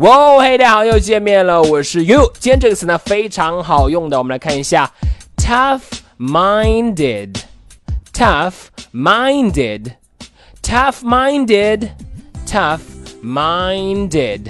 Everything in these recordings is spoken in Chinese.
哇，嘿，大家好，又见面了，我是 You。今天这个词呢非常好用的，我们来看一下，tough-minded，tough-minded，tough-minded，tough-minded。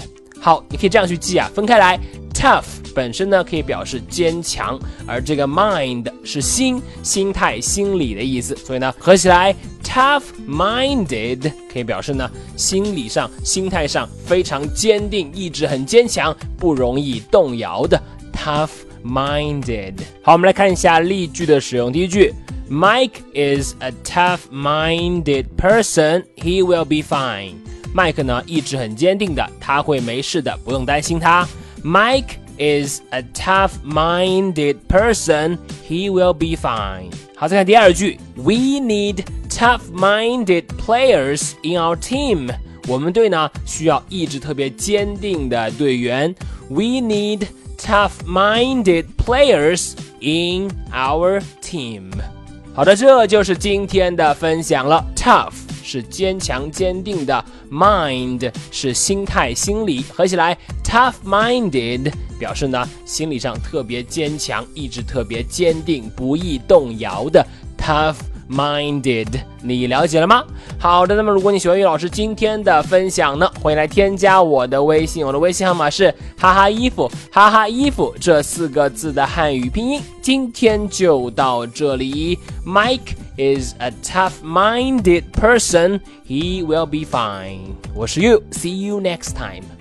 好，你可以这样去记啊，分开来，tough 本身呢可以表示坚强，而这个 mind 是心、心态、心理的意思，所以呢合起来。Tough-minded 可以表示呢，心理上、心态上非常坚定，意志很坚强，不容易动摇的。Tough-minded。好，我们来看一下例句的使用。第一句，Mike is a tough-minded person. He will be fine. 麦克呢，意志很坚定的，他会没事的，不用担心他。Mike is a tough-minded person. He will be fine. 好，再看第二句，We need tough-minded players in our team。我们队呢需要意志特别坚定的队员。We need tough-minded players in our team。好的，这就是今天的分享了。Tough 是坚强坚定的，mind 是心态心理，合起来 tough-minded。表示呢，心理上特别坚强，意志特别坚定，不易动摇的 tough minded，你了解了吗？好的，那么如果你喜欢于老师今天的分享呢，欢迎来添加我的微信，我的微信号码是哈哈衣服哈哈衣服这四个字的汉语拼音。今天就到这里，Mike is a tough-minded person. He will be fine. 我是 You，see you next time.